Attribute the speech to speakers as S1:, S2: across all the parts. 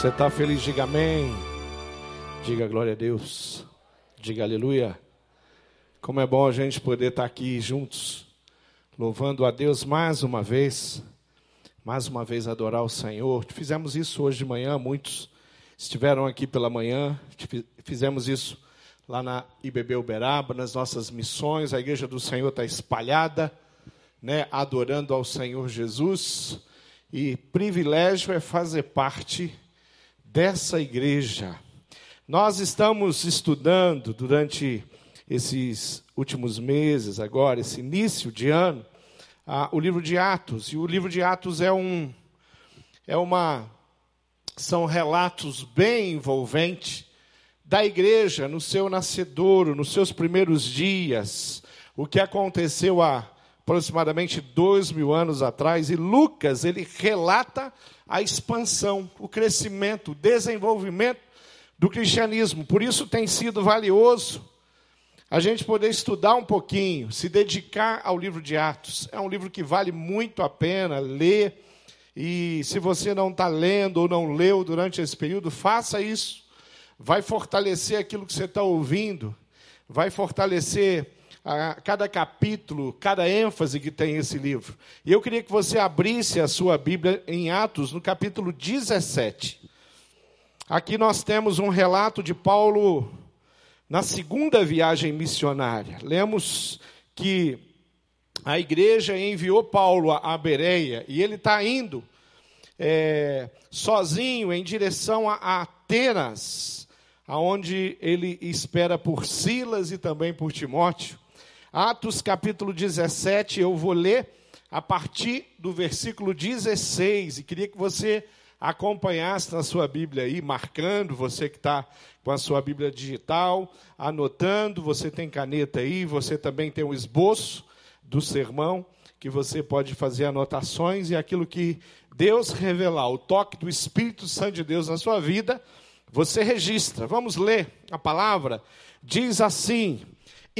S1: Você está feliz? Diga amém. Diga glória a Deus. Diga aleluia. Como é bom a gente poder estar aqui juntos, louvando a Deus mais uma vez, mais uma vez adorar o Senhor. Fizemos isso hoje de manhã, muitos estiveram aqui pela manhã, fizemos isso lá na IBB Uberaba, nas nossas missões. A igreja do Senhor está espalhada, né, adorando ao Senhor Jesus. E privilégio é fazer parte dessa igreja. Nós estamos estudando durante esses últimos meses, agora, esse início de ano, o livro de Atos. E o livro de Atos é um. É uma. São relatos bem envolventes da igreja no seu nascedouro, nos seus primeiros dias, o que aconteceu há aproximadamente dois mil anos atrás. E Lucas, ele relata a expansão, o crescimento, o desenvolvimento do cristianismo. Por isso tem sido valioso a gente poder estudar um pouquinho, se dedicar ao livro de Atos. É um livro que vale muito a pena ler. E se você não está lendo ou não leu durante esse período, faça isso. Vai fortalecer aquilo que você está ouvindo, vai fortalecer a cada capítulo, cada ênfase que tem esse livro. E eu queria que você abrisse a sua Bíblia em Atos, no capítulo 17. Aqui nós temos um relato de Paulo na segunda viagem missionária. Lemos que a igreja enviou Paulo a Bereia e ele está indo é, sozinho em direção a Atenas, aonde ele espera por Silas e também por Timóteo. Atos capítulo 17, eu vou ler a partir do versículo 16 e queria que você acompanhasse na sua Bíblia aí, marcando, você que está com a sua Bíblia digital, anotando, você tem caneta aí, você também tem um esboço do sermão, que você pode fazer anotações e aquilo que Deus revelar, o toque do Espírito Santo de Deus na sua vida, você registra. Vamos ler a palavra? Diz assim: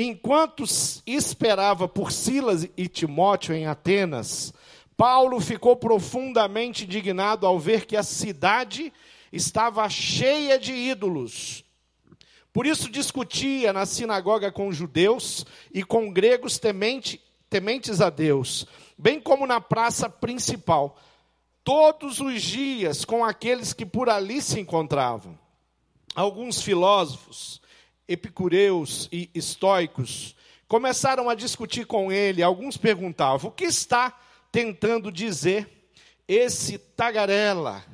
S1: Enquanto esperava por Silas e Timóteo em Atenas, Paulo ficou profundamente indignado ao ver que a cidade estava cheia de ídolos. Por isso discutia na sinagoga com judeus e com gregos temente, tementes a Deus, bem como na praça principal, todos os dias com aqueles que por ali se encontravam. Alguns filósofos, epicureus e estoicos, começaram a discutir com ele. Alguns perguntavam: o que está tentando dizer esse tagarela?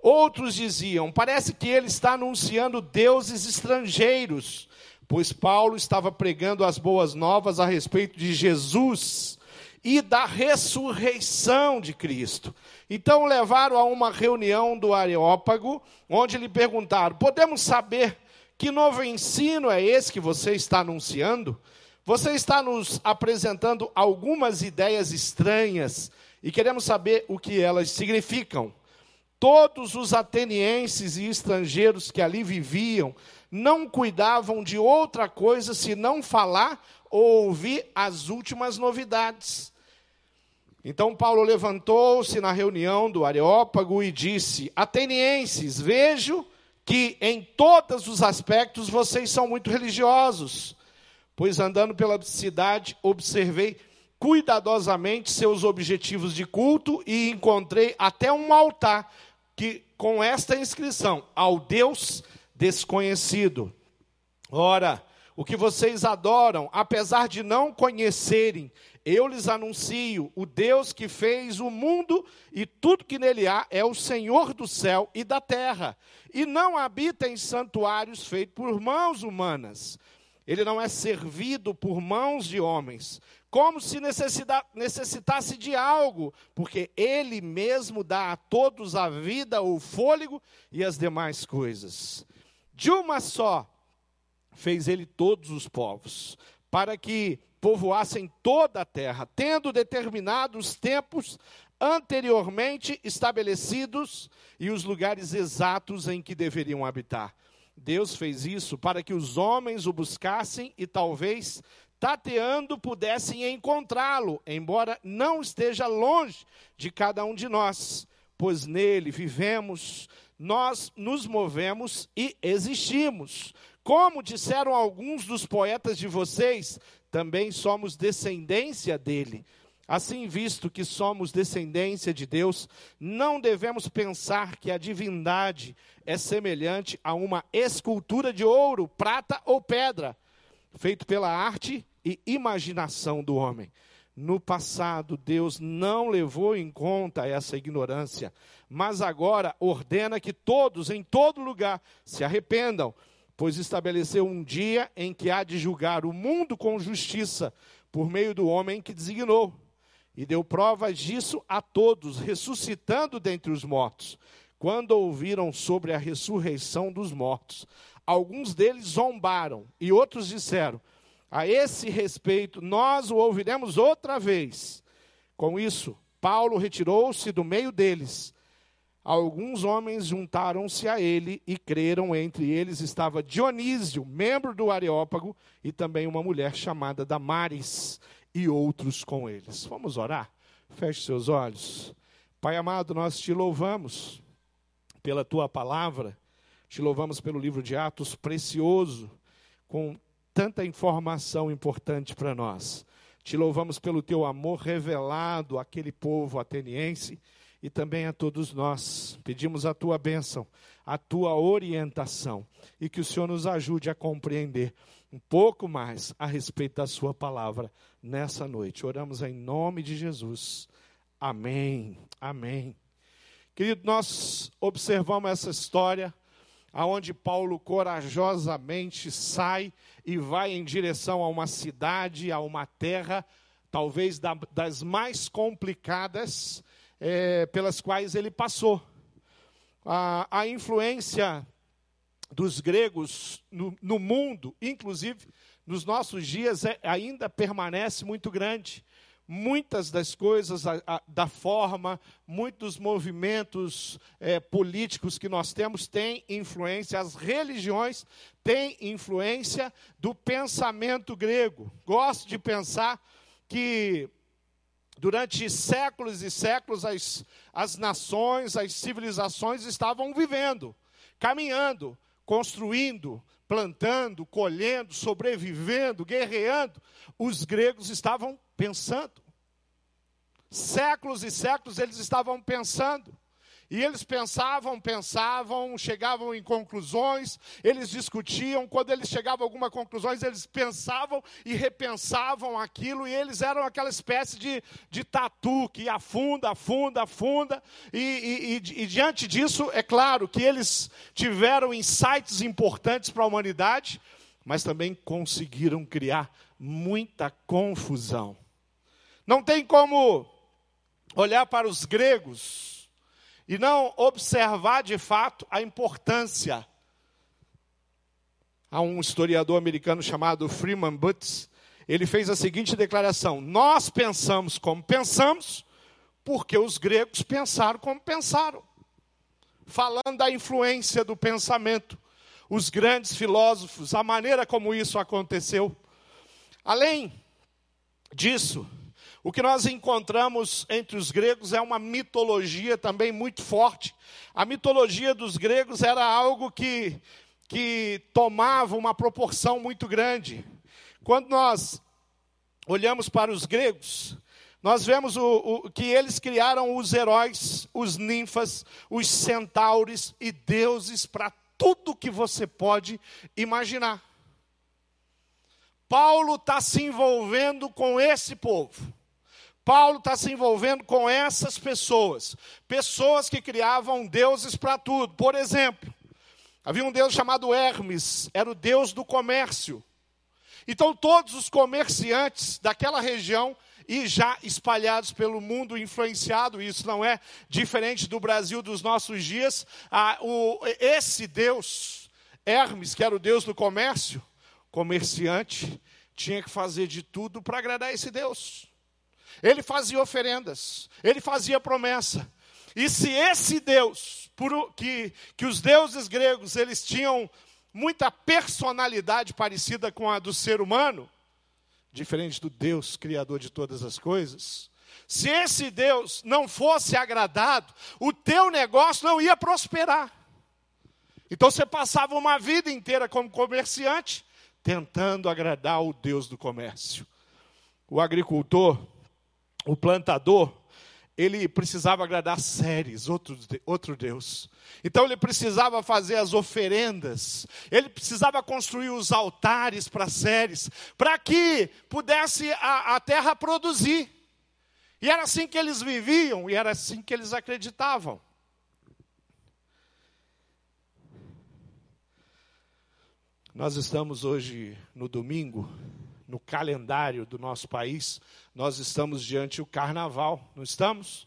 S1: Outros diziam: parece que ele está anunciando deuses estrangeiros, pois Paulo estava pregando as boas novas a respeito de Jesus e da ressurreição de Cristo. Então levaram a uma reunião do Areópago, onde lhe perguntaram: podemos saber que novo ensino é esse que você está anunciando? Você está nos apresentando algumas ideias estranhas e queremos saber o que elas significam. Todos os atenienses e estrangeiros que ali viviam não cuidavam de outra coisa senão falar ou ouvir as últimas novidades. Então Paulo levantou-se na reunião do Areópago e disse: Atenienses, vejo que em todos os aspectos vocês são muito religiosos, pois andando pela cidade observei cuidadosamente seus objetivos de culto e encontrei até um altar que com esta inscrição: ao Deus desconhecido. Ora, o que vocês adoram, apesar de não conhecerem, eu lhes anuncio: o Deus que fez o mundo e tudo que nele há é o Senhor do céu e da terra, e não habita em santuários feitos por mãos humanas. Ele não é servido por mãos de homens, como se necessitasse de algo, porque ele mesmo dá a todos a vida, o fôlego e as demais coisas. De uma só fez ele todos os povos, para que povoassem toda a terra, tendo determinados tempos anteriormente estabelecidos e os lugares exatos em que deveriam habitar. Deus fez isso para que os homens o buscassem e talvez tateando pudessem encontrá-lo, embora não esteja longe de cada um de nós. pois nele vivemos, nós nos movemos e existimos. Como disseram alguns dos poetas de vocês, também somos descendência dele. Assim, visto que somos descendência de Deus, não devemos pensar que a divindade é semelhante a uma escultura de ouro, prata ou pedra, feito pela arte e imaginação do homem. No passado, Deus não levou em conta essa ignorância, mas agora ordena que todos, em todo lugar, se arrependam, pois estabeleceu um dia em que há de julgar o mundo com justiça, por meio do homem que designou e deu provas disso a todos, ressuscitando dentre os mortos. Quando ouviram sobre a ressurreição dos mortos, alguns deles zombaram e outros disseram: A esse respeito, nós o ouviremos outra vez. Com isso, Paulo retirou-se do meio deles. Alguns homens juntaram-se a ele e creram. Entre eles estava Dionísio, membro do Areópago, e também uma mulher chamada Damares e outros com eles. Vamos orar? Feche seus olhos. Pai amado, nós te louvamos pela tua palavra, te louvamos pelo livro de Atos precioso, com tanta informação importante para nós. Te louvamos pelo teu amor revelado àquele povo ateniense e também a todos nós. Pedimos a tua bênção, a tua orientação e que o Senhor nos ajude a compreender um pouco mais a respeito da Sua palavra nessa noite. Oramos em nome de Jesus. Amém. Amém. Querido, nós observamos essa história aonde Paulo corajosamente sai e vai em direção a uma cidade, a uma terra, talvez da, das mais complicadas é, pelas quais ele passou. A, a influência dos gregos no, no mundo, inclusive nos nossos dias, é, ainda permanece muito grande. Muitas das coisas, a, a, da forma, muitos movimentos é, políticos que nós temos têm influência, as religiões têm influência do pensamento grego. Gosto de pensar que durante séculos e séculos as, as nações, as civilizações estavam vivendo, caminhando, construindo, plantando, colhendo, sobrevivendo, guerreando, os gregos estavam pensando. Séculos e séculos eles estavam pensando. E eles pensavam, pensavam, chegavam em conclusões, eles discutiam. Quando eles chegavam a algumas conclusões, eles pensavam e repensavam aquilo, e eles eram aquela espécie de, de tatu que afunda, afunda, afunda. E, e, e, e diante disso, é claro que eles tiveram insights importantes para a humanidade, mas também conseguiram criar muita confusão. Não tem como olhar para os gregos e não observar de fato a importância. Há um historiador americano chamado Freeman Butts, ele fez a seguinte declaração: Nós pensamos como pensamos, porque os gregos pensaram como pensaram. Falando da influência do pensamento, os grandes filósofos, a maneira como isso aconteceu. Além disso, o que nós encontramos entre os gregos é uma mitologia também muito forte. A mitologia dos gregos era algo que, que tomava uma proporção muito grande. Quando nós olhamos para os gregos, nós vemos o, o, que eles criaram os heróis, os ninfas, os centauros e deuses para tudo que você pode imaginar. Paulo está se envolvendo com esse povo. Paulo está se envolvendo com essas pessoas, pessoas que criavam deuses para tudo. Por exemplo, havia um deus chamado Hermes, era o deus do comércio. Então, todos os comerciantes daquela região e já espalhados pelo mundo, influenciado, isso não é diferente do Brasil dos nossos dias. Ah, o, esse Deus, Hermes, que era o Deus do comércio, comerciante, tinha que fazer de tudo para agradar esse Deus. Ele fazia oferendas, ele fazia promessa. E se esse Deus, por, que, que os deuses gregos eles tinham muita personalidade parecida com a do ser humano, diferente do Deus criador de todas as coisas, se esse Deus não fosse agradado, o teu negócio não ia prosperar. Então você passava uma vida inteira como comerciante, tentando agradar o Deus do comércio. O agricultor, o plantador, ele precisava agradar Séries, outro, outro Deus. Então ele precisava fazer as oferendas, ele precisava construir os altares para Séries, para que pudesse a, a terra produzir. E era assim que eles viviam, e era assim que eles acreditavam. Nós estamos hoje no domingo, no calendário do nosso país, nós estamos diante do carnaval, não estamos?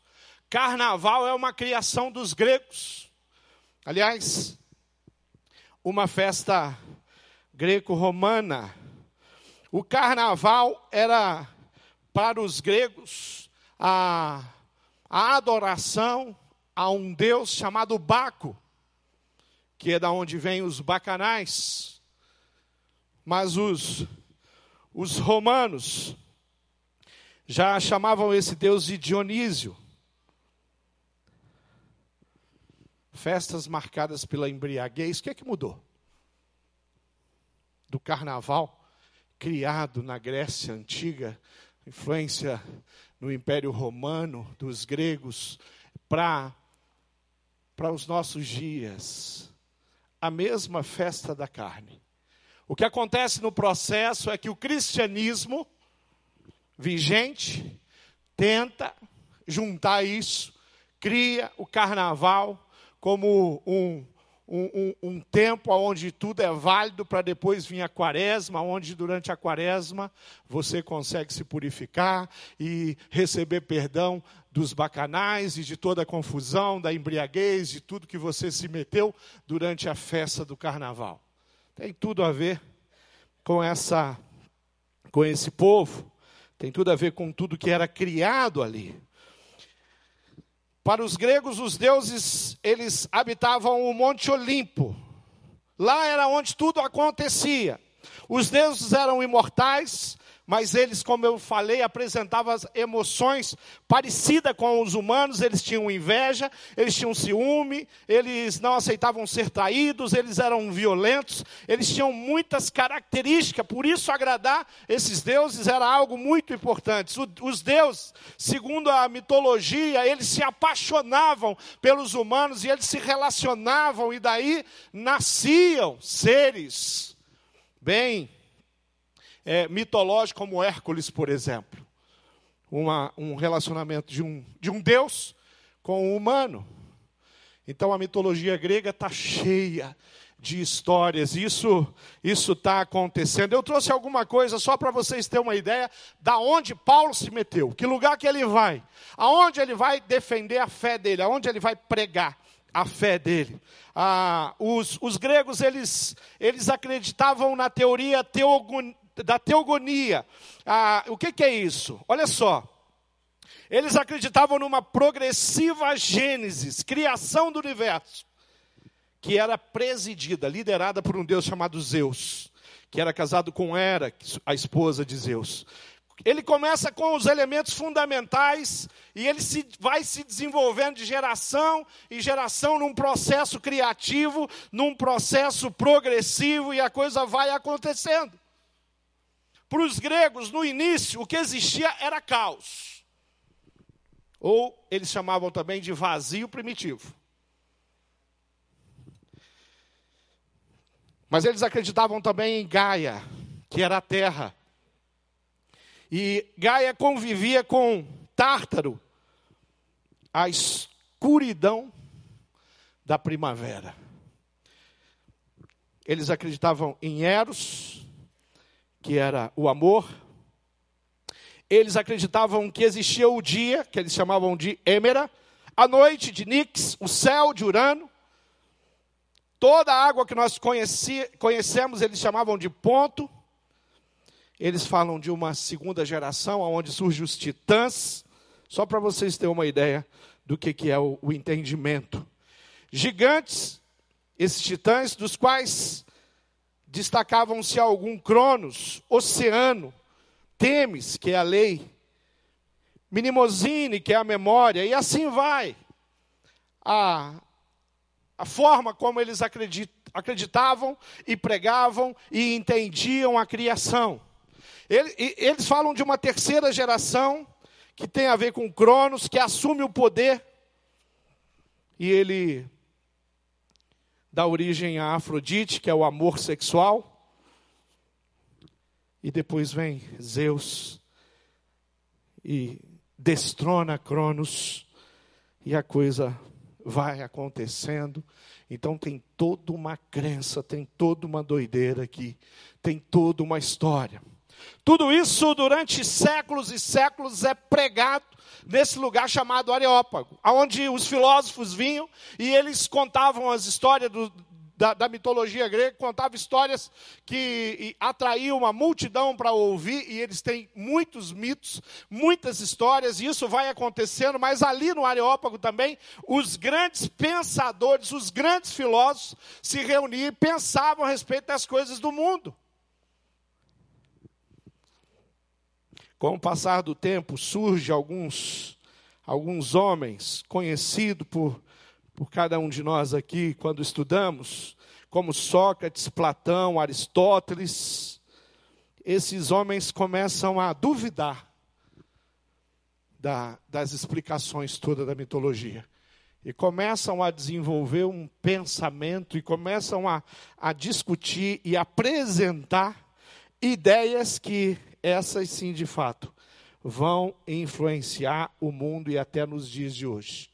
S1: Carnaval é uma criação dos gregos. Aliás, uma festa greco-romana. O carnaval era para os gregos a, a adoração a um deus chamado Baco, que é da onde vêm os bacanais. Mas os, os romanos já chamavam esse deus de Dionísio. Festas marcadas pela embriaguez, o que é que mudou? Do carnaval criado na Grécia antiga, influência no Império Romano, dos gregos, para os nossos dias. A mesma festa da carne. O que acontece no processo é que o cristianismo vigente tenta juntar isso, cria o carnaval como um, um, um, um tempo onde tudo é válido para depois vir a quaresma, onde durante a quaresma você consegue se purificar e receber perdão dos bacanais e de toda a confusão, da embriaguez, de tudo que você se meteu durante a festa do carnaval. Tem tudo a ver com essa com esse povo, tem tudo a ver com tudo que era criado ali. Para os gregos, os deuses, eles habitavam o Monte Olimpo. Lá era onde tudo acontecia. Os deuses eram imortais, mas eles, como eu falei, apresentavam emoções parecidas com os humanos, eles tinham inveja, eles tinham ciúme, eles não aceitavam ser traídos, eles eram violentos, eles tinham muitas características, por isso agradar esses deuses era algo muito importante. Os deuses, segundo a mitologia, eles se apaixonavam pelos humanos e eles se relacionavam, e daí nasciam seres bem é, mitológico como Hércules, por exemplo. Uma, um relacionamento de um, de um Deus com um humano. Então a mitologia grega está cheia de histórias. Isso isso está acontecendo. Eu trouxe alguma coisa só para vocês terem uma ideia da onde Paulo se meteu, que lugar que ele vai, aonde ele vai defender a fé dele, aonde ele vai pregar a fé dele. Ah, os, os gregos eles eles acreditavam na teoria teogon, da teogonia. Ah, o que, que é isso? Olha só. Eles acreditavam numa progressiva gênesis, criação do universo, que era presidida, liderada por um deus chamado Zeus, que era casado com Hera, a esposa de Zeus. Ele começa com os elementos fundamentais e ele se, vai se desenvolvendo de geração em geração num processo criativo, num processo progressivo e a coisa vai acontecendo. Para os gregos, no início, o que existia era caos. Ou eles chamavam também de vazio primitivo. Mas eles acreditavam também em Gaia, que era a terra. E Gaia convivia com Tártaro, a escuridão da primavera. Eles acreditavam em Eros, que era o amor. Eles acreditavam que existia o dia, que eles chamavam de Êmera, a noite de Nix, o céu de Urano. Toda a água que nós conheci, conhecemos, eles chamavam de ponto. Eles falam de uma segunda geração, onde surgem os titãs, só para vocês terem uma ideia do que, que é o, o entendimento. Gigantes, esses titãs, dos quais destacavam-se algum Cronos, Oceano, Temes, que é a lei, Minimosine, que é a memória, e assim vai. A, a forma como eles acreditavam e pregavam e entendiam a criação. Eles falam de uma terceira geração que tem a ver com Cronos, que assume o poder e ele dá origem a Afrodite, que é o amor sexual. E depois vem Zeus e destrona Cronos, e a coisa vai acontecendo. Então tem toda uma crença, tem toda uma doideira aqui, tem toda uma história. Tudo isso durante séculos e séculos é pregado nesse lugar chamado Areópago, onde os filósofos vinham e eles contavam as histórias do, da, da, mitologia grega, contavam histórias que atraíam uma multidão para ouvir, e eles têm muitos mitos, muitas histórias, e isso vai acontecendo, mas ali no Areópago também, os grandes pensadores, os grandes filósofos se reuniam e pensavam a respeito das coisas do mundo. Com o passar do tempo, surge alguns, alguns homens conhecidos por, por cada um de nós aqui, quando estudamos, como Sócrates, Platão, Aristóteles. Esses homens começam a duvidar da, das explicações todas da mitologia. E começam a desenvolver um pensamento e começam a, a discutir e apresentar ideias que essas sim, de fato, vão influenciar o mundo e até nos dias de hoje.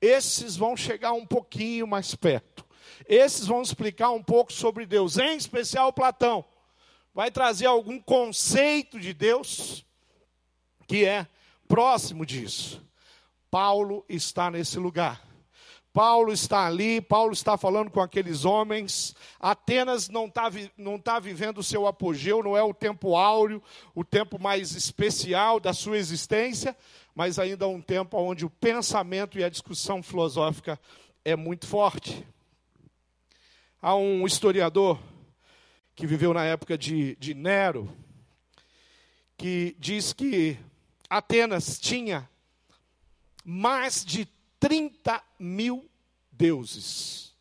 S1: Esses vão chegar um pouquinho mais perto. Esses vão explicar um pouco sobre Deus, em especial Platão. Vai trazer algum conceito de Deus que é próximo disso. Paulo está nesse lugar. Paulo está ali, Paulo está falando com aqueles homens. Atenas não está não tá vivendo o seu apogeu, não é o tempo áureo, o tempo mais especial da sua existência, mas ainda é um tempo onde o pensamento e a discussão filosófica é muito forte. Há um historiador que viveu na época de, de Nero, que diz que Atenas tinha mais de 30 mil deuses.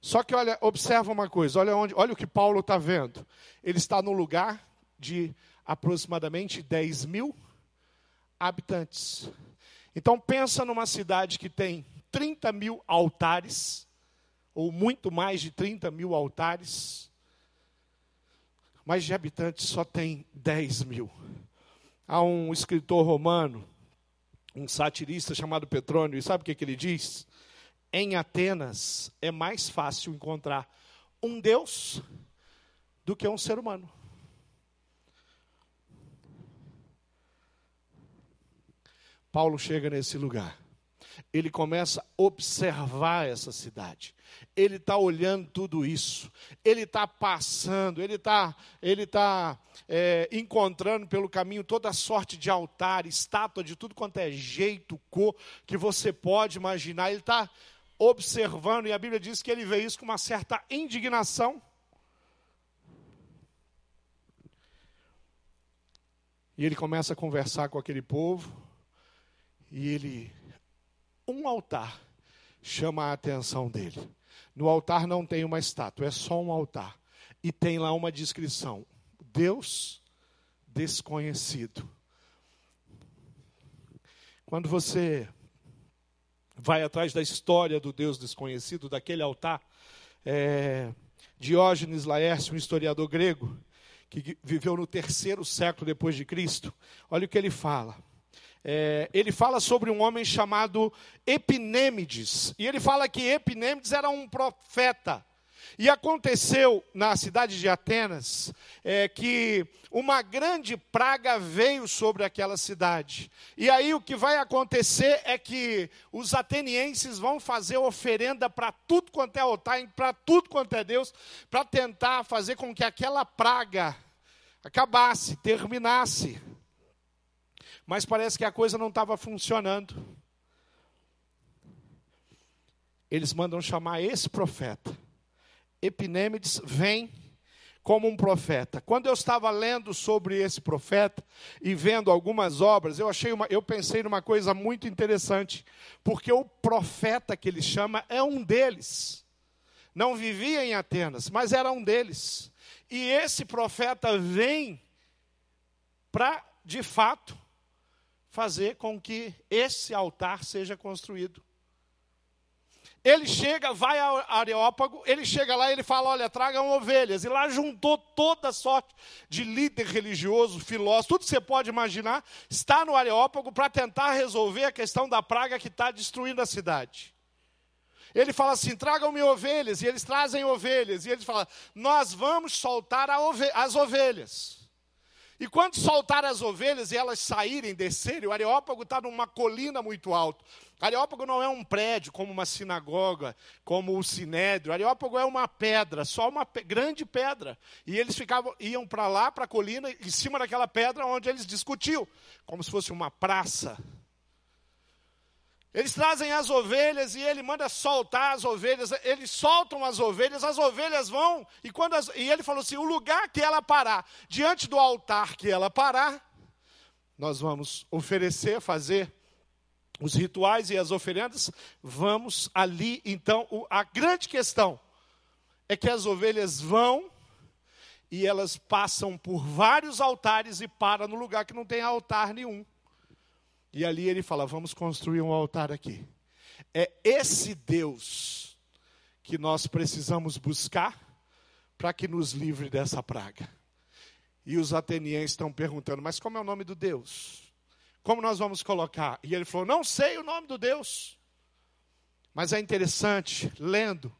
S1: Só que olha, observa uma coisa, olha onde, olha o que Paulo está vendo. Ele está no lugar de aproximadamente 10 mil habitantes. Então pensa numa cidade que tem 30 mil altares, ou muito mais de 30 mil altares, mas de habitantes só tem 10 mil. Há um escritor romano um satirista chamado Petrônio, e sabe o que, que ele diz? Em Atenas é mais fácil encontrar um Deus do que um ser humano. Paulo chega nesse lugar ele começa a observar essa cidade. Ele está olhando tudo isso. Ele está passando, ele está ele tá, é, encontrando pelo caminho toda sorte de altar, estátua de tudo quanto é jeito, cor que você pode imaginar. Ele está observando, e a Bíblia diz que ele vê isso com uma certa indignação. E ele começa a conversar com aquele povo, e ele um altar chama a atenção dele. No altar não tem uma estátua, é só um altar. E tem lá uma descrição: Deus desconhecido. Quando você vai atrás da história do Deus desconhecido, daquele altar, é, Diógenes Laércio, um historiador grego, que viveu no terceiro século depois de Cristo, olha o que ele fala é, ele fala sobre um homem chamado Epinêmides. E ele fala que Epinêmides era um profeta. E aconteceu na cidade de Atenas é, que uma grande praga veio sobre aquela cidade. E aí o que vai acontecer é que os atenienses vão fazer oferenda para tudo quanto é altar, para tudo quanto é Deus, para tentar fazer com que aquela praga acabasse, terminasse mas parece que a coisa não estava funcionando. Eles mandam chamar esse profeta. Epinêmides vem como um profeta. Quando eu estava lendo sobre esse profeta e vendo algumas obras, eu achei uma, eu pensei numa coisa muito interessante, porque o profeta que ele chama é um deles. Não vivia em Atenas, mas era um deles. E esse profeta vem para, de fato, fazer com que esse altar seja construído. Ele chega, vai ao Areópago, ele chega lá e ele fala: Olha, tragam ovelhas. E lá juntou toda sorte de líder religioso, filósofo, tudo que você pode imaginar, está no Areópago para tentar resolver a questão da praga que está destruindo a cidade. Ele fala assim: tragam-me ovelhas, e eles trazem ovelhas, e ele fala: Nós vamos soltar as ovelhas. E quando soltar as ovelhas e elas saírem, descerem, o Areópago está numa colina muito alta. Areópago não é um prédio, como uma sinagoga, como o Sinédrio. Areópago é uma pedra, só uma grande pedra. E eles ficavam, iam para lá, para a colina, em cima daquela pedra onde eles discutiam, como se fosse uma praça. Eles trazem as ovelhas e ele manda soltar as ovelhas. Eles soltam as ovelhas, as ovelhas vão. E, quando as, e ele falou assim: o lugar que ela parar, diante do altar que ela parar, nós vamos oferecer, fazer os rituais e as oferendas. Vamos ali. Então, o, a grande questão é que as ovelhas vão e elas passam por vários altares e param no lugar que não tem altar nenhum. E ali ele fala: vamos construir um altar aqui. É esse Deus que nós precisamos buscar para que nos livre dessa praga. E os atenienses estão perguntando: mas como é o nome do Deus? Como nós vamos colocar? E ele falou: não sei o nome do Deus. Mas é interessante, lendo,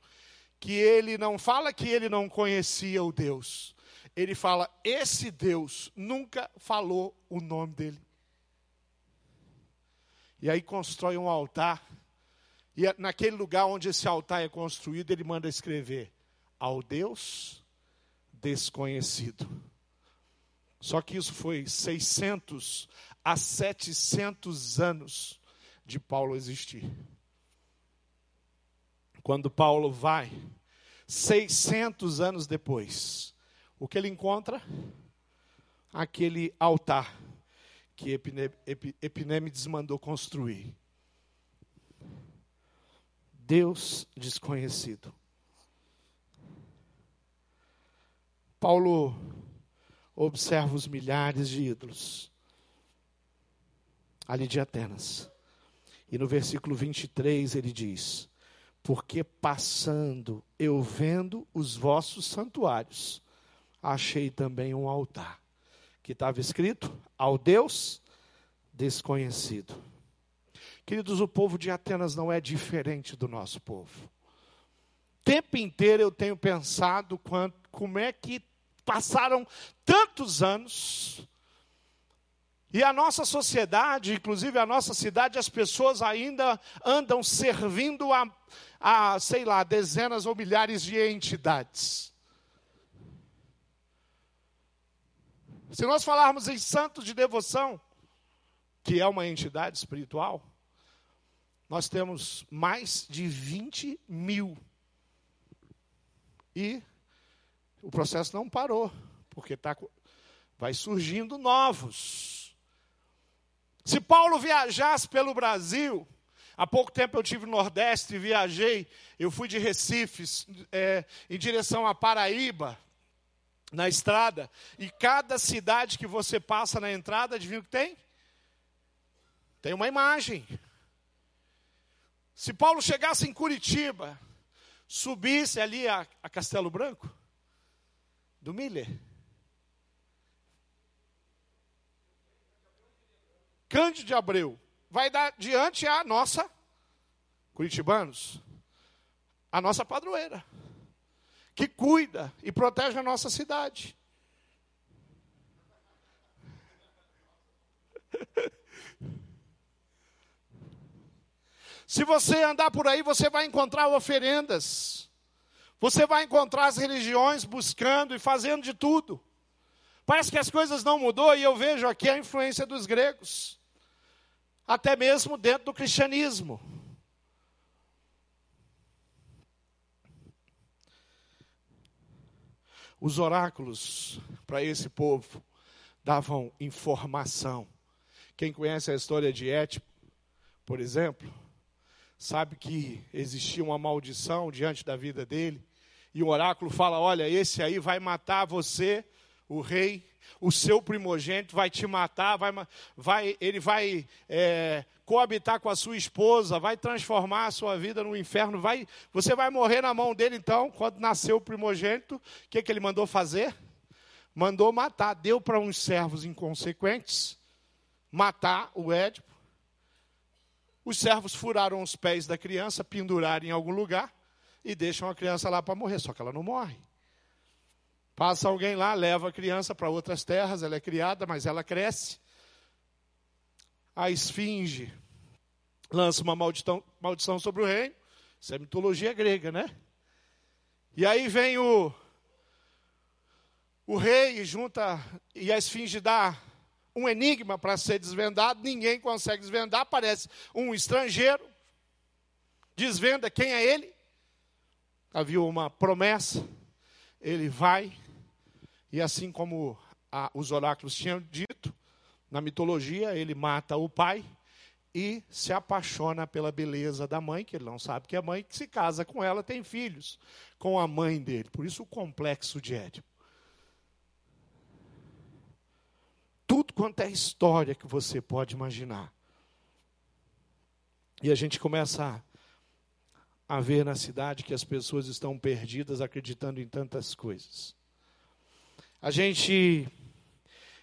S1: que ele não fala que ele não conhecia o Deus. Ele fala: esse Deus nunca falou o nome dele. E aí constrói um altar. E é naquele lugar onde esse altar é construído, ele manda escrever: ao Deus desconhecido. Só que isso foi 600 a 700 anos de Paulo existir. Quando Paulo vai, 600 anos depois, o que ele encontra? Aquele altar que Epinêmides mandou construir. Deus desconhecido. Paulo observa os milhares de ídolos ali de Atenas. E no versículo 23 ele diz: Porque passando eu vendo os vossos santuários, achei também um altar que estava escrito ao Deus desconhecido. Queridos, o povo de Atenas não é diferente do nosso povo. Tempo inteiro eu tenho pensado quanto, como é que passaram tantos anos e a nossa sociedade, inclusive a nossa cidade, as pessoas ainda andam servindo a, a sei lá, dezenas ou milhares de entidades. Se nós falarmos em santos de devoção, que é uma entidade espiritual, nós temos mais de 20 mil. E o processo não parou, porque tá, vai surgindo novos. Se Paulo viajasse pelo Brasil, há pouco tempo eu tive no Nordeste, viajei, eu fui de Recife é, em direção a Paraíba, na estrada, e cada cidade que você passa na entrada, adivinha o que tem? Tem uma imagem. Se Paulo chegasse em Curitiba, subisse ali a, a Castelo Branco, do Miller, Cândido de Abreu, vai dar diante a nossa, curitibanos, a nossa padroeira que cuida e protege a nossa cidade. Se você andar por aí, você vai encontrar oferendas. Você vai encontrar as religiões buscando e fazendo de tudo. Parece que as coisas não mudou e eu vejo aqui a influência dos gregos. Até mesmo dentro do cristianismo. Os oráculos para esse povo davam informação. Quem conhece a história de Ético, por exemplo, sabe que existia uma maldição diante da vida dele, e o oráculo fala: olha, esse aí vai matar você, o rei, o seu primogênito vai te matar, vai, vai, ele vai é, coabitar com a sua esposa, vai transformar a sua vida no inferno, vai, você vai morrer na mão dele. Então, quando nasceu o primogênito, o que, que ele mandou fazer? Mandou matar, deu para uns servos inconsequentes matar o Édipo. Os servos furaram os pés da criança, penduraram em algum lugar e deixam a criança lá para morrer, só que ela não morre. Passa alguém lá, leva a criança para outras terras, ela é criada, mas ela cresce. A esfinge lança uma maldição, maldição sobre o reino. Isso é mitologia grega, né? E aí vem o, o rei e junta, e a esfinge dá um enigma para ser desvendado, ninguém consegue desvendar, aparece um estrangeiro, desvenda quem é ele. Havia uma promessa, ele vai, e assim como a, os oráculos tinham dito, na mitologia, ele mata o pai e se apaixona pela beleza da mãe, que ele não sabe que é mãe, que se casa com ela, tem filhos com a mãe dele. Por isso o complexo de Édipo. Tudo quanto é história que você pode imaginar. E a gente começa a, ver na cidade que as pessoas estão perdidas acreditando em tantas coisas. A gente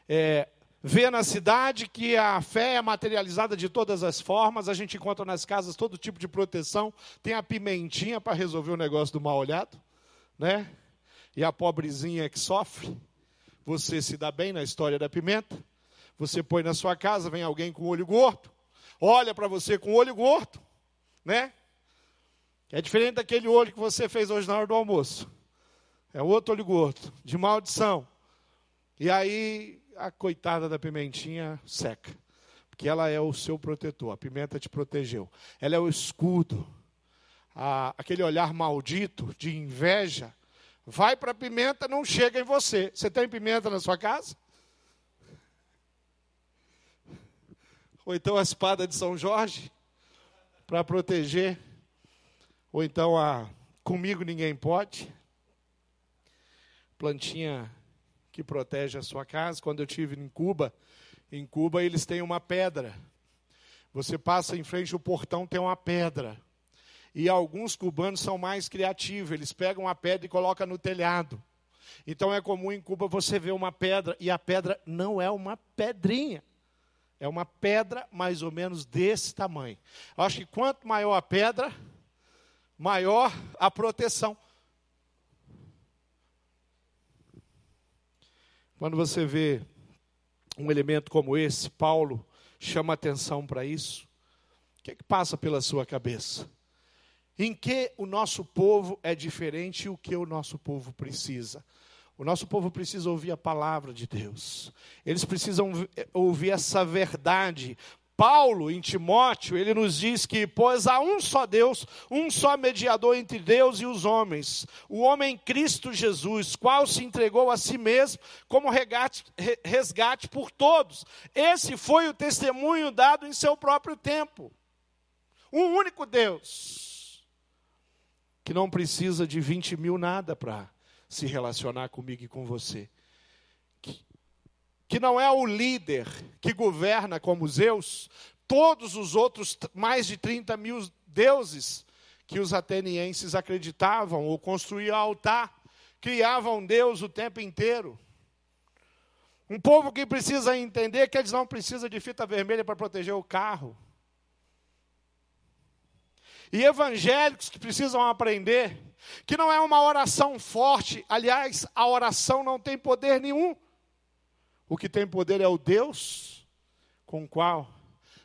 S1: é, vê na cidade que a fé é materializada de todas as formas, a gente encontra nas casas todo tipo de proteção, tem a pimentinha para resolver o negócio do mal olhado, né? E a pobrezinha que sofre, você se dá bem na história da pimenta, você põe na sua casa, vem alguém com olho gordo, olha para você com olho gordo, né? É diferente daquele olho que você fez hoje na hora do almoço. É outro olho gordo, de maldição. E aí a coitada da pimentinha seca, porque ela é o seu protetor, a pimenta te protegeu. Ela é o escudo. A, aquele olhar maldito de inveja vai para a pimenta, não chega em você. Você tem pimenta na sua casa? Ou então a espada de São Jorge para proteger. Ou então a comigo ninguém pode. Plantinha que protege a sua casa. Quando eu tive em Cuba, em Cuba eles têm uma pedra. Você passa em frente ao portão, tem uma pedra. E alguns cubanos são mais criativos, eles pegam a pedra e colocam no telhado. Então é comum em Cuba você ver uma pedra, e a pedra não é uma pedrinha. É uma pedra mais ou menos desse tamanho. Eu acho que quanto maior a pedra, maior a proteção. Quando você vê um elemento como esse, Paulo chama atenção para isso. O que, é que passa pela sua cabeça? Em que o nosso povo é diferente e o que o nosso povo precisa? O nosso povo precisa ouvir a palavra de Deus. Eles precisam ouvir essa verdade Paulo, em Timóteo, ele nos diz que, pois há um só Deus, um só mediador entre Deus e os homens, o homem Cristo Jesus, qual se entregou a si mesmo como resgate, por todos. Esse foi o testemunho dado em seu próprio tempo. Um único Deus, que não precisa de 20 mil nada para se relacionar comigo e com você que não é o líder que governa como Zeus, todos os outros mais de 30 mil deuses que os atenienses acreditavam ou construíam altar, criavam Deus o tempo inteiro. Um povo que precisa entender que eles não precisam de fita vermelha para proteger o carro. E evangélicos que precisam aprender que não é uma oração forte, aliás, a oração não tem poder nenhum. O que tem poder é o Deus com o qual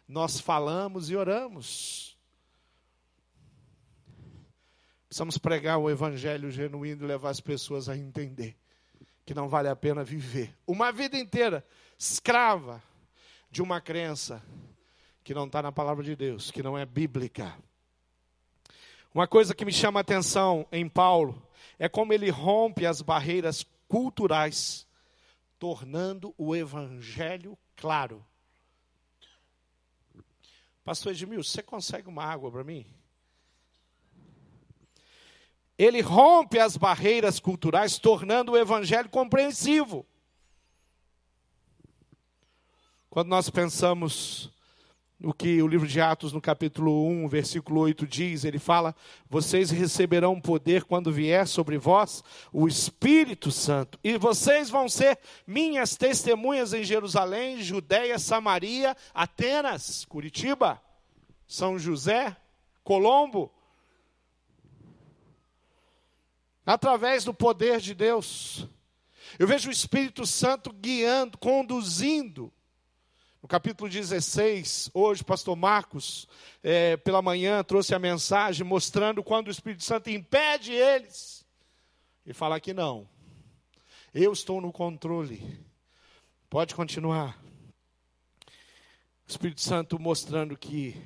S1: nós falamos e oramos. Precisamos pregar o evangelho genuíno e levar as pessoas a entender que não vale a pena viver uma vida inteira escrava de uma crença que não está na palavra de Deus, que não é bíblica. Uma coisa que me chama a atenção em Paulo é como ele rompe as barreiras culturais, tornando o evangelho claro. Pastor Edmil, você consegue uma água para mim? Ele rompe as barreiras culturais, tornando o evangelho compreensivo. Quando nós pensamos no que o livro de Atos, no capítulo 1, versículo 8 diz, ele fala: Vocês receberão poder quando vier sobre vós o Espírito Santo, e vocês vão ser minhas testemunhas em Jerusalém, Judéia, Samaria, Atenas, Curitiba, São José, Colombo. Através do poder de Deus, eu vejo o Espírito Santo guiando, conduzindo, no capítulo 16, hoje, pastor Marcos, é, pela manhã, trouxe a mensagem mostrando quando o Espírito Santo impede eles. E fala que não. Eu estou no controle. Pode continuar. O Espírito Santo mostrando que,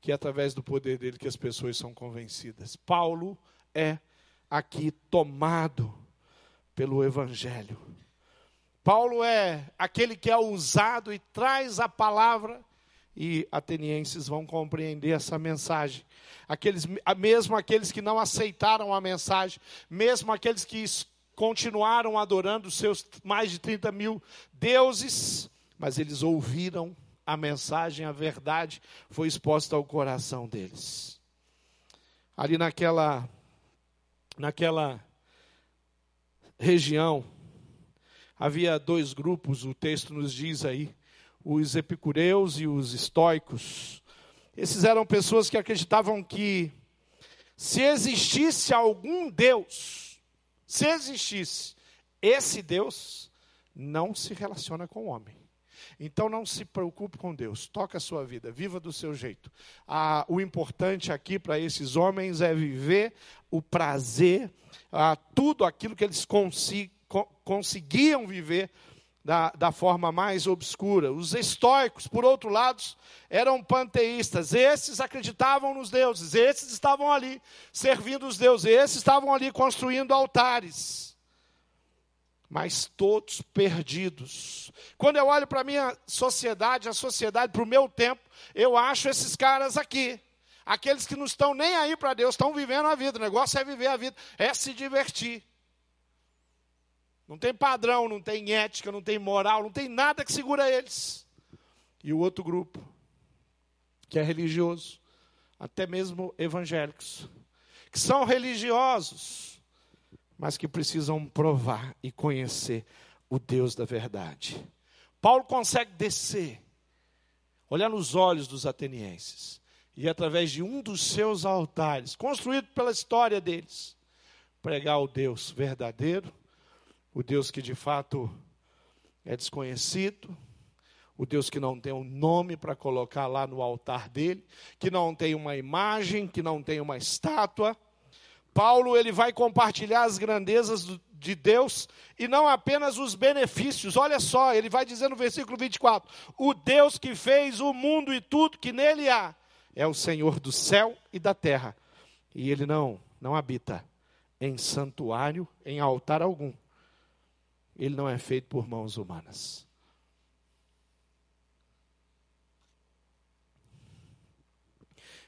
S1: que é através do poder dele que as pessoas são convencidas. Paulo é aqui tomado pelo Evangelho. Paulo é aquele que é usado e traz a palavra, e atenienses vão compreender essa mensagem. Aqueles, mesmo aqueles que não aceitaram a mensagem, mesmo aqueles que continuaram adorando seus mais de 30 mil deuses, mas eles ouviram a mensagem, a verdade foi exposta ao coração deles. Ali naquela, naquela região, havia dois grupos, o texto nos diz aí, os epicureus e os estoicos. Esses eram pessoas que acreditavam que se existisse algum Deus, se existisse, esse Deus não se relaciona com o homem. Então não se preocupe com Deus, toca a sua vida, viva do seu jeito. Ah, o importante aqui para esses homens é viver o prazer, ah, tudo aquilo que eles consigam conseguiam viver da, da forma mais obscura. Os estoicos, por outro lado, eram panteístas. Esses acreditavam nos deuses, esses estavam ali servindo os deuses, esses estavam ali construindo altares. Mas todos perdidos. Quando eu olho para a minha sociedade, a sociedade, para o meu tempo, eu acho esses caras aqui. Aqueles que não estão nem aí para Deus, estão vivendo a vida. O negócio é viver a vida, é se divertir. Não tem padrão, não tem ética, não tem moral, não tem nada que segura eles. E o outro grupo, que é religioso, até mesmo evangélicos, que são religiosos, mas que precisam provar e conhecer o Deus da verdade. Paulo consegue descer, olhar nos olhos dos atenienses, e através de um dos seus altares, construído pela história deles, pregar o Deus verdadeiro, o Deus que de fato é desconhecido, o Deus que não tem um nome para colocar lá no altar dele, que não tem uma imagem, que não tem uma estátua. Paulo ele vai compartilhar as grandezas de Deus e não apenas os benefícios. Olha só, ele vai dizer no versículo 24: O Deus que fez o mundo e tudo que nele há é o Senhor do céu e da terra. E ele não não habita em santuário, em altar algum ele não é feito por mãos humanas.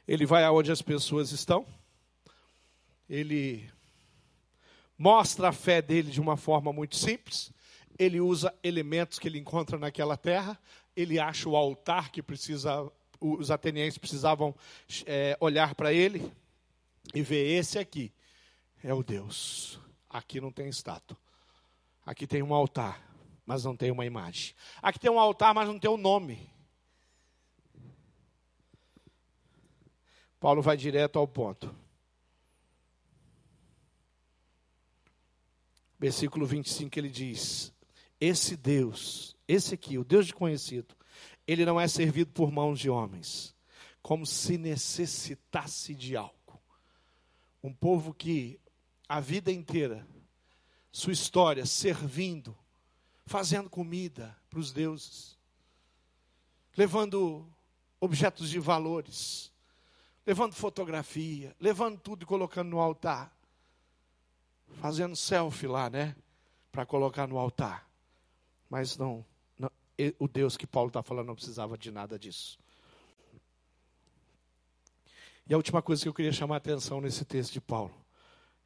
S1: Ele vai aonde as pessoas estão, ele mostra a fé dele de uma forma muito simples, ele usa elementos que ele encontra naquela terra, ele acha o altar que precisa, os atenienses precisavam é, olhar para ele e ver esse aqui é o Deus. Aqui não tem estátua. Aqui tem um altar, mas não tem uma imagem. Aqui tem um altar, mas não tem um nome. Paulo vai direto ao ponto. Versículo 25 ele diz: Esse Deus, esse aqui, o Deus de conhecido, ele não é servido por mãos de homens, como se necessitasse de algo. Um povo que a vida inteira sua história servindo, fazendo comida para os deuses, levando objetos de valores, levando fotografia, levando tudo e colocando no altar, fazendo selfie lá, né? para colocar no altar. Mas não, não, o Deus que Paulo está falando não precisava de nada disso. E a última coisa que eu queria chamar a atenção nesse texto de Paulo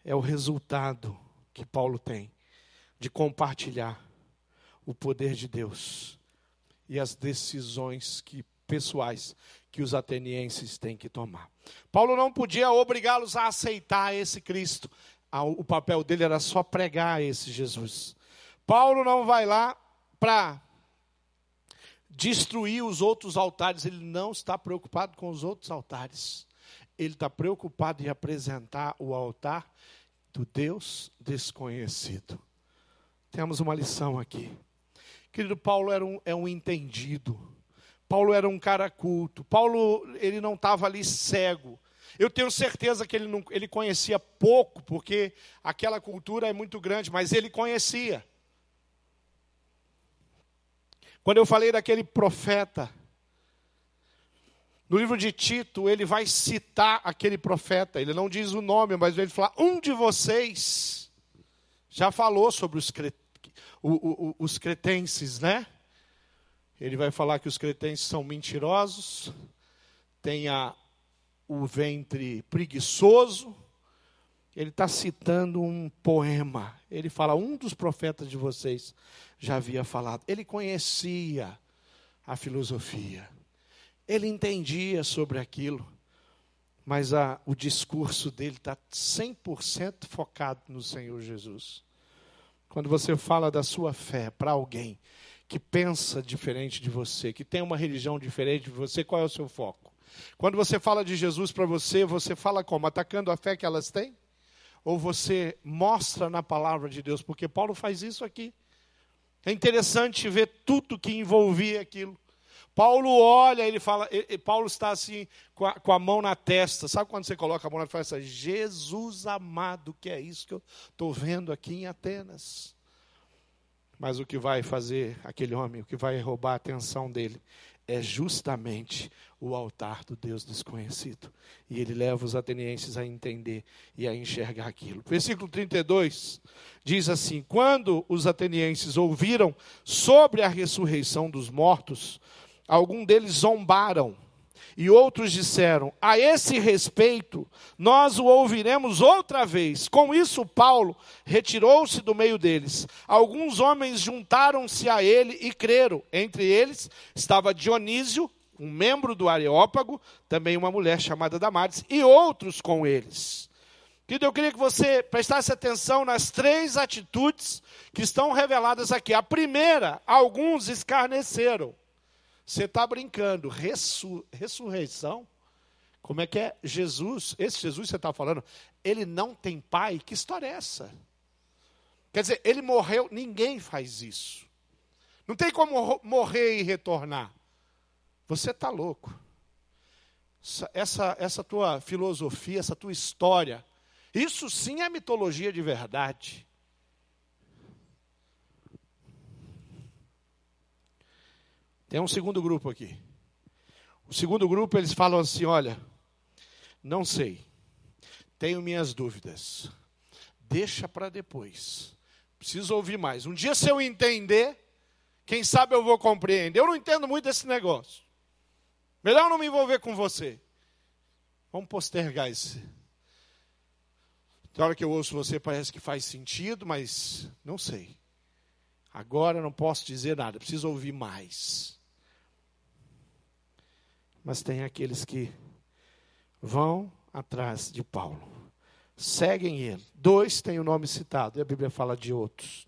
S1: é o resultado que Paulo tem de compartilhar o poder de Deus e as decisões que, pessoais que os atenienses têm que tomar. Paulo não podia obrigá-los a aceitar esse Cristo. O papel dele era só pregar esse Jesus. Paulo não vai lá para destruir os outros altares, ele não está preocupado com os outros altares. Ele está preocupado em apresentar o altar do Deus desconhecido. Temos uma lição aqui. Querido, Paulo era um, é um entendido. Paulo era um cara culto. Paulo, ele não estava ali cego. Eu tenho certeza que ele, não, ele conhecia pouco, porque aquela cultura é muito grande, mas ele conhecia. Quando eu falei daquele profeta, no livro de Tito, ele vai citar aquele profeta. Ele não diz o nome, mas ele fala: um de vocês já falou sobre os crentes o, o, os cretenses, né? Ele vai falar que os cretenses são mentirosos, têm a, o ventre preguiçoso. Ele está citando um poema. Ele fala: um dos profetas de vocês já havia falado. Ele conhecia a filosofia, ele entendia sobre aquilo, mas a, o discurso dele está 100% focado no Senhor Jesus. Quando você fala da sua fé para alguém que pensa diferente de você, que tem uma religião diferente de você, qual é o seu foco? Quando você fala de Jesus para você, você fala como? Atacando a fé que elas têm? Ou você mostra na palavra de Deus? Porque Paulo faz isso aqui. É interessante ver tudo que envolvia aquilo. Paulo olha, ele fala, ele, Paulo está assim, com a, com a, mão na testa. Sabe quando você coloca a mão na testa? Jesus amado, que é isso que eu estou vendo aqui em Atenas. Mas o que vai fazer aquele homem, o que vai roubar a atenção dele, é justamente o altar do Deus desconhecido. E ele leva os atenienses a entender e a enxergar aquilo. Versículo 32 diz assim: Quando os atenienses ouviram sobre a ressurreição dos mortos, Alguns deles zombaram. E outros disseram: A esse respeito, nós o ouviremos outra vez. Com isso, Paulo retirou-se do meio deles. Alguns homens juntaram-se a ele e creram. Entre eles estava Dionísio, um membro do Areópago, também uma mulher chamada Damares, e outros com eles. Querido, eu queria que você prestasse atenção nas três atitudes que estão reveladas aqui. A primeira, alguns escarneceram. Você está brincando. Ressur ressurreição? Como é que é? Jesus, esse Jesus que você está falando, ele não tem pai? Que história é essa? Quer dizer, ele morreu, ninguém faz isso. Não tem como morrer e retornar. Você está louco. Essa, essa tua filosofia, essa tua história, isso sim é mitologia de verdade. Tem um segundo grupo aqui. O segundo grupo, eles falam assim: olha, não sei, tenho minhas dúvidas, deixa para depois, preciso ouvir mais. Um dia, se eu entender, quem sabe eu vou compreender. Eu não entendo muito desse negócio, melhor não me envolver com você. Vamos postergar esse. Na hora que eu ouço você, parece que faz sentido, mas não sei. Agora não posso dizer nada, preciso ouvir mais mas tem aqueles que vão atrás de Paulo, seguem ele. Dois têm o nome citado, e a Bíblia fala de outros.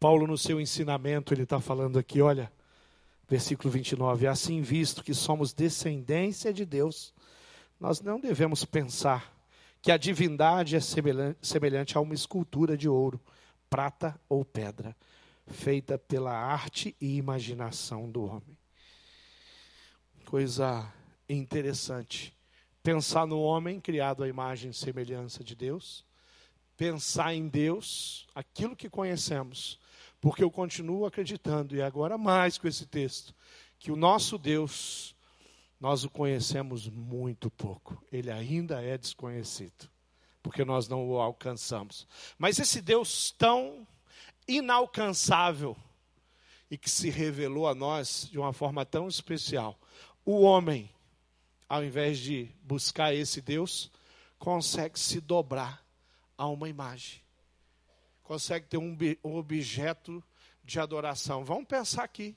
S1: Paulo, no seu ensinamento, ele está falando aqui, olha, versículo 29, assim visto que somos descendência de Deus, nós não devemos pensar que a divindade é semelhante a uma escultura de ouro, prata ou pedra feita pela arte e imaginação do homem. Coisa interessante. Pensar no homem criado à imagem e semelhança de Deus, pensar em Deus, aquilo que conhecemos, porque eu continuo acreditando, e agora mais com esse texto, que o nosso Deus, nós o conhecemos muito pouco, ele ainda é desconhecido. porque nós não o alcançamos. Mas esse Deus tão inalcançável e que se revelou a nós de uma forma tão especial, o homem, ao invés de buscar esse Deus, consegue se dobrar a uma imagem, consegue ter um, objeto de adoração. Vamos pensar aqui,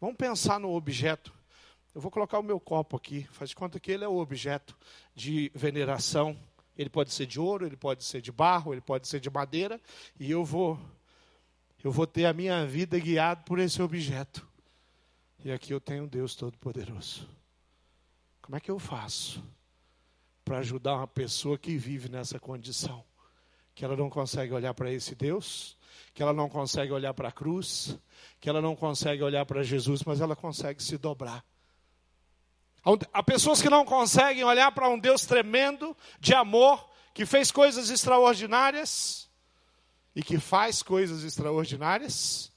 S1: vamos pensar no objeto. Eu vou colocar o meu copo aqui, faz de conta que ele é o objeto de veneração. Ele pode ser de ouro, ele pode ser de barro, ele pode ser de madeira, e eu vou eu vou ter a minha vida guiada por esse objeto. E aqui eu tenho Deus Todo-Poderoso. Como é que eu faço para ajudar uma pessoa que vive nessa condição? Que ela não consegue olhar para esse Deus, que ela não consegue olhar para a cruz, que ela não consegue olhar para Jesus, mas ela consegue se dobrar. Há pessoas que não conseguem olhar para um Deus tremendo, de amor, que fez coisas extraordinárias e que faz coisas extraordinárias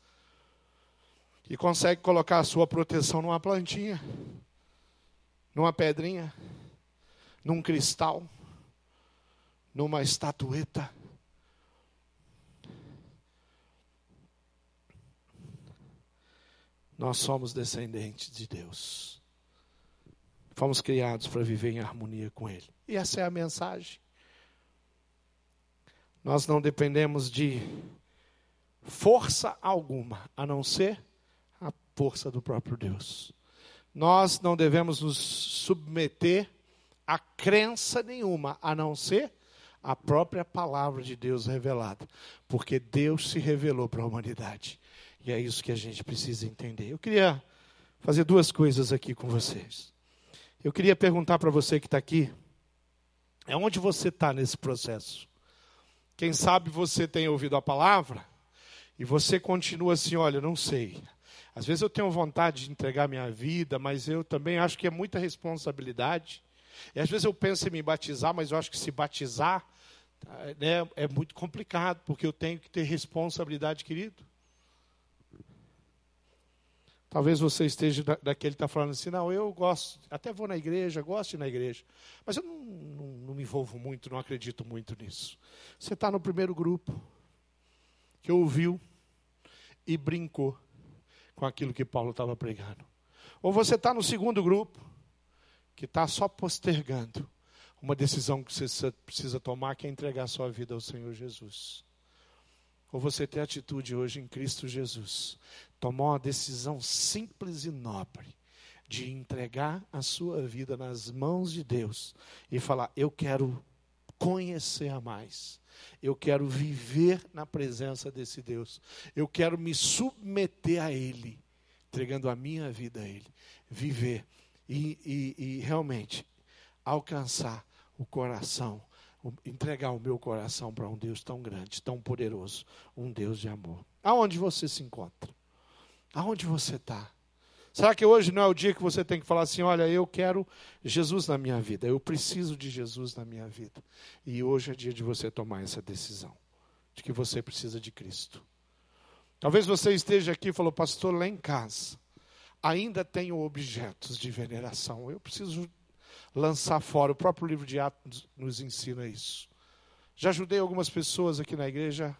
S1: e consegue colocar a sua proteção numa plantinha, numa pedrinha, num cristal, numa estatueta. Nós somos descendentes de Deus. Fomos criados para viver em harmonia com Ele. E essa é a mensagem. Nós não dependemos de força alguma, a não ser força do próprio Deus. Nós não devemos nos submeter a crença nenhuma, a não ser a própria palavra de Deus revelada, porque Deus se revelou para a humanidade. E é isso que a gente precisa entender. Eu queria fazer duas coisas aqui com vocês. Eu queria perguntar para você que está aqui, é onde você está nesse processo? Quem sabe você tem ouvido a palavra e você continua assim, olha, não sei. Às vezes eu tenho vontade de entregar minha vida, mas eu também acho que é muita responsabilidade. E às vezes eu penso em me batizar, mas eu acho que se batizar né, é muito complicado, porque eu tenho que ter responsabilidade, querido. Talvez você esteja daquele que está falando assim, não, eu gosto, até vou na igreja, gosto de ir na igreja, mas eu não, não, não me envolvo muito, não acredito muito nisso. Você está no primeiro grupo, que ouviu e brincou com aquilo que Paulo estava pregando. Ou você está no segundo grupo, que está só postergando uma decisão que você precisa tomar, que é entregar sua vida ao Senhor Jesus. Ou você tem atitude hoje em Cristo Jesus, tomar uma decisão simples e nobre de entregar a sua vida nas mãos de Deus e falar: Eu quero conhecer a mais. Eu quero viver na presença desse Deus. Eu quero me submeter a Ele, entregando a minha vida a Ele. Viver e, e, e realmente alcançar o coração, entregar o meu coração para um Deus tão grande, tão poderoso, um Deus de amor. Aonde você se encontra? Aonde você está? Será que hoje não é o dia que você tem que falar assim: olha, eu quero Jesus na minha vida, eu preciso de Jesus na minha vida. E hoje é dia de você tomar essa decisão, de que você precisa de Cristo. Talvez você esteja aqui e falou, pastor, lá em casa, ainda tenho objetos de veneração, eu preciso lançar fora. O próprio livro de Atos nos ensina isso. Já ajudei algumas pessoas aqui na igreja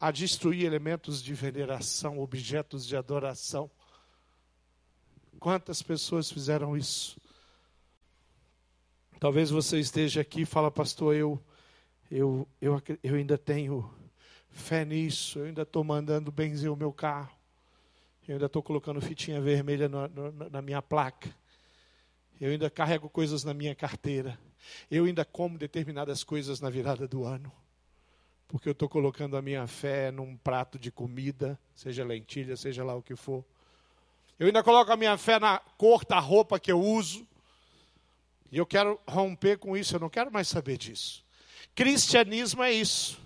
S1: a destruir elementos de veneração, objetos de adoração. Quantas pessoas fizeram isso? Talvez você esteja aqui e fala, pastor, eu, eu, eu, eu ainda tenho fé nisso, eu ainda estou mandando benzer o meu carro, eu ainda estou colocando fitinha vermelha na, na, na minha placa, eu ainda carrego coisas na minha carteira, eu ainda como determinadas coisas na virada do ano, porque eu estou colocando a minha fé num prato de comida, seja lentilha, seja lá o que for. Eu ainda coloco a minha fé na cor da roupa que eu uso. E eu quero romper com isso, eu não quero mais saber disso. Cristianismo é isso.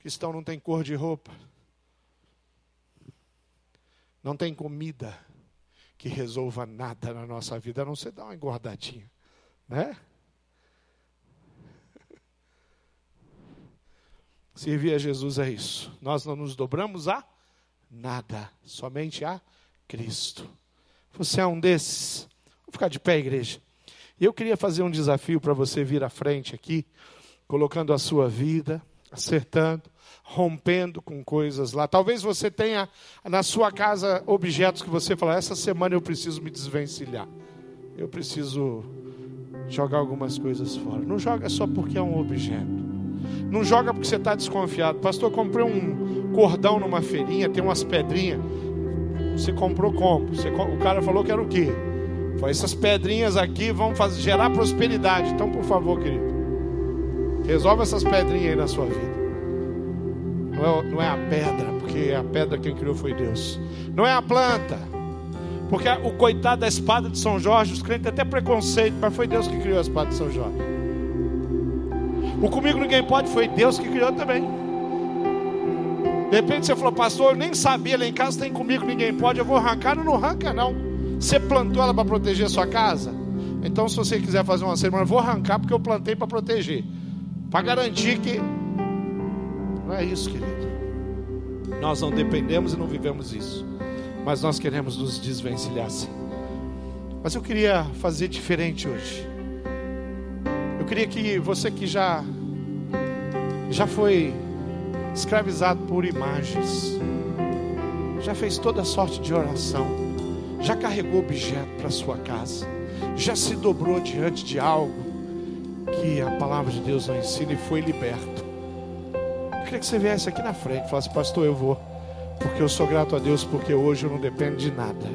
S1: Cristão não tem cor de roupa. Não tem comida que resolva nada na nossa vida, a não ser dar uma engordadinha. Né? Servir a Jesus é isso. Nós não nos dobramos a nada, somente a Cristo. Você é um desses? Vou ficar de pé, igreja. Eu queria fazer um desafio para você vir à frente aqui. colocando a sua vida, acertando, rompendo com coisas lá. Talvez você tenha na sua casa objetos que você fala: essa semana eu preciso me desvencilhar. Eu preciso jogar algumas coisas fora. Não joga só porque é um objeto. Não joga porque você está desconfiado. Pastor, comprei um cordão numa feirinha, tem umas pedrinhas. Você comprou como? Você, o cara falou que era o quê? Essas pedrinhas aqui vão fazer, gerar prosperidade. Então, por favor, querido, resolve essas pedrinhas aí na sua vida. Não é, não é a pedra, porque a pedra quem criou foi Deus. Não é a planta, porque o coitado da espada de São Jorge, os crentes até preconceito, mas foi Deus que criou a espada de São Jorge. O comigo ninguém pode, foi Deus que criou também. De repente você falou, pastor, eu nem sabia, lá em casa tem comigo ninguém pode, eu vou arrancar, não, não arranca não. Você plantou ela para proteger a sua casa? Então, se você quiser fazer uma cerimônia, eu vou arrancar porque eu plantei para proteger. Para garantir que. Não é isso, querido. Nós não dependemos e não vivemos isso. Mas nós queremos nos desvencilhar sim. Mas eu queria fazer diferente hoje. Eu queria que você que já já foi escravizado por imagens, já fez toda sorte de oração, já carregou objeto para sua casa, já se dobrou diante de algo que a palavra de Deus não ensina e foi liberto. Eu queria que você viesse aqui na frente e falasse, pastor, eu vou, porque eu sou grato a Deus, porque hoje eu não dependo de nada.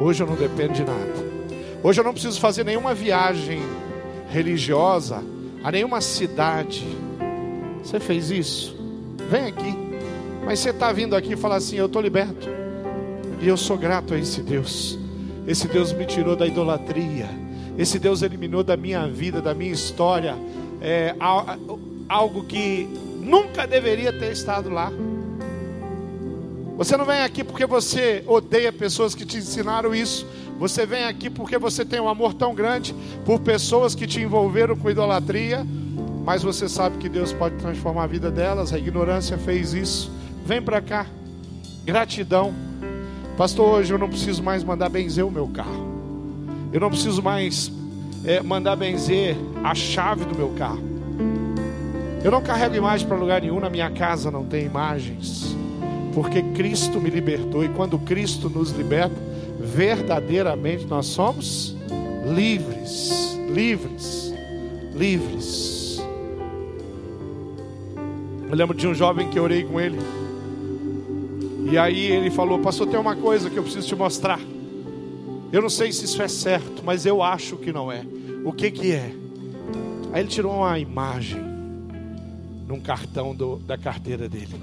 S1: Hoje eu não dependo de nada. Hoje eu não preciso fazer nenhuma viagem religiosa a nenhuma cidade. Você fez isso? Vem aqui. Mas você está vindo aqui e fala assim: Eu estou liberto. E eu sou grato a esse Deus. Esse Deus me tirou da idolatria. Esse Deus eliminou da minha vida, da minha história, é, algo que nunca deveria ter estado lá. Você não vem aqui porque você odeia pessoas que te ensinaram isso. Você vem aqui porque você tem um amor tão grande por pessoas que te envolveram com idolatria. Mas você sabe que Deus pode transformar a vida delas. A ignorância fez isso. Vem para cá. Gratidão. Pastor, hoje eu não preciso mais mandar benzer o meu carro. Eu não preciso mais é, mandar benzer a chave do meu carro. Eu não carrego imagem para lugar nenhum, na minha casa não tem imagens. Porque Cristo me libertou e quando Cristo nos liberta, verdadeiramente nós somos livres, livres, livres. Eu lembro de um jovem que orei com ele. E aí ele falou: Pastor, tem uma coisa que eu preciso te mostrar. Eu não sei se isso é certo, mas eu acho que não é. O que que é? Aí ele tirou uma imagem num cartão do, da carteira dele.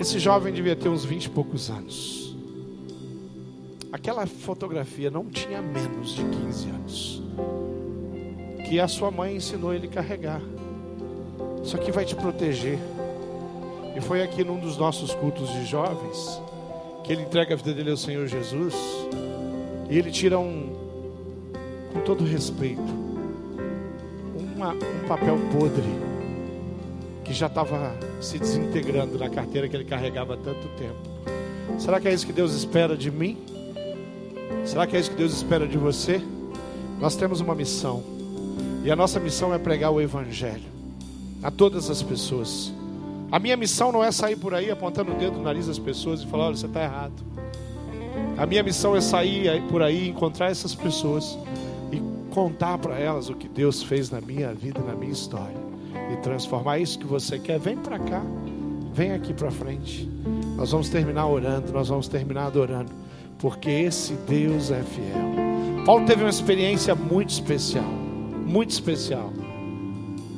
S1: Esse jovem devia ter uns vinte e poucos anos. Aquela fotografia não tinha menos de 15 anos. Que a sua mãe ensinou ele carregar. Isso aqui vai te proteger. E foi aqui num dos nossos cultos de jovens que ele entrega a vida dele ao Senhor Jesus. E ele tira um, com todo respeito, uma, um papel podre que já estava se desintegrando na carteira que ele carregava há tanto tempo. Será que é isso que Deus espera de mim? Será que é isso que Deus espera de você? Nós temos uma missão. E a nossa missão é pregar o Evangelho a todas as pessoas. A minha missão não é sair por aí apontando o dedo no nariz das pessoas e falar: olha, você está errado. A minha missão é sair por aí, encontrar essas pessoas e contar para elas o que Deus fez na minha vida, na minha história e transformar isso que você quer. Vem para cá, vem aqui para frente. Nós vamos terminar orando, nós vamos terminar adorando, porque esse Deus é fiel. Paulo teve uma experiência muito especial, muito especial.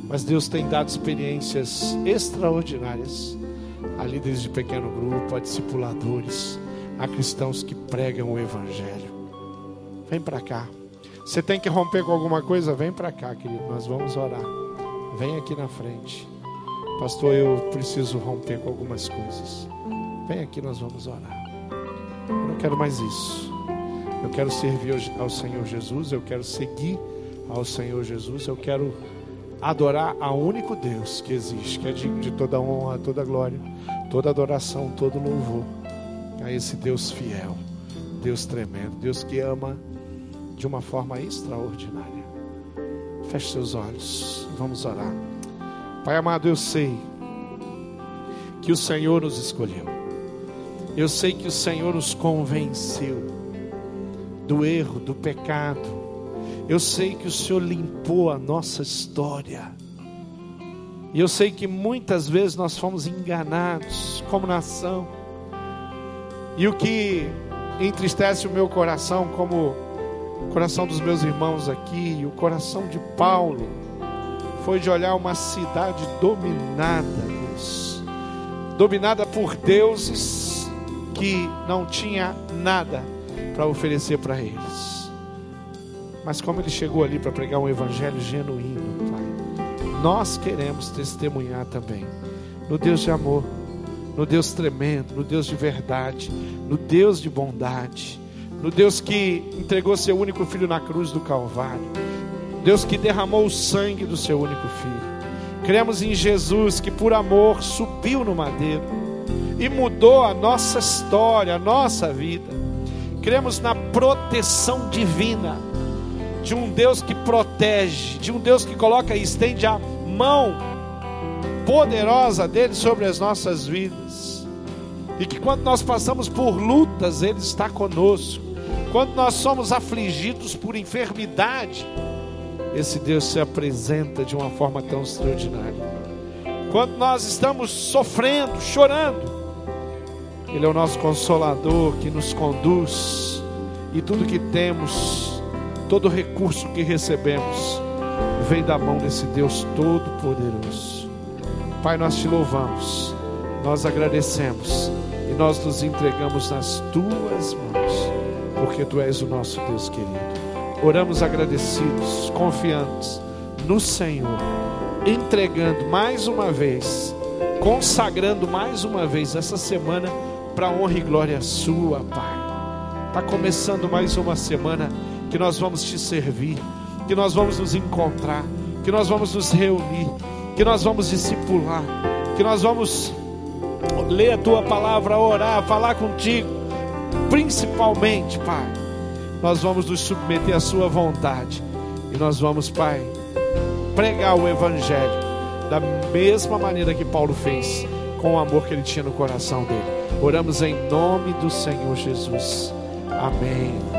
S1: Mas Deus tem dado experiências extraordinárias a líderes de pequeno grupo, a discipuladores, a cristãos que pregam o Evangelho. Vem para cá. Você tem que romper com alguma coisa? Vem para cá, querido. Nós vamos orar. Vem aqui na frente. Pastor, eu preciso romper com algumas coisas. Vem aqui, nós vamos orar. Eu não quero mais isso. Eu quero servir ao Senhor Jesus. Eu quero seguir ao Senhor Jesus. Eu quero adorar a único Deus que existe, que é digno de toda honra, toda glória, toda adoração, todo louvor a esse Deus fiel, Deus tremendo, Deus que ama de uma forma extraordinária. Feche seus olhos. Vamos orar. Pai amado, eu sei que o Senhor nos escolheu. Eu sei que o Senhor nos convenceu do erro, do pecado. Eu sei que o Senhor limpou a nossa história. E eu sei que muitas vezes nós fomos enganados como nação. E o que entristece o meu coração, como o coração dos meus irmãos aqui, e o coração de Paulo, foi de olhar uma cidade dominada, Deus, dominada por deuses que não tinha nada para oferecer para eles. Mas como ele chegou ali para pregar um evangelho genuíno, Pai, nós queremos testemunhar também no Deus de amor, no Deus tremendo, no Deus de verdade, no Deus de bondade, no Deus que entregou seu único filho na cruz do Calvário, Deus que derramou o sangue do seu único filho. Cremos em Jesus que por amor subiu no madeiro e mudou a nossa história, a nossa vida. Cremos na proteção divina de um Deus que protege, de um Deus que coloca e estende a mão poderosa dele sobre as nossas vidas. E que quando nós passamos por lutas, ele está conosco. Quando nós somos afligidos por enfermidade, esse Deus se apresenta de uma forma tão extraordinária. Quando nós estamos sofrendo, chorando, Ele é o nosso consolador que nos conduz, e tudo que temos, todo recurso que recebemos, vem da mão desse Deus Todo-Poderoso. Pai, nós te louvamos, nós agradecemos e nós nos entregamos nas tuas mãos, porque tu és o nosso Deus querido. Oramos agradecidos, confiantes no Senhor, entregando mais uma vez, consagrando mais uma vez essa semana para honra e glória sua, Pai. Está começando mais uma semana que nós vamos te servir, que nós vamos nos encontrar, que nós vamos nos reunir, que nós vamos discipular, que nós vamos ler a tua palavra, orar, falar contigo, principalmente, Pai nós vamos nos submeter à Sua vontade. E nós vamos, Pai, pregar o Evangelho da mesma maneira que Paulo fez, com o amor que ele tinha no coração dele. Oramos em nome do Senhor Jesus. Amém.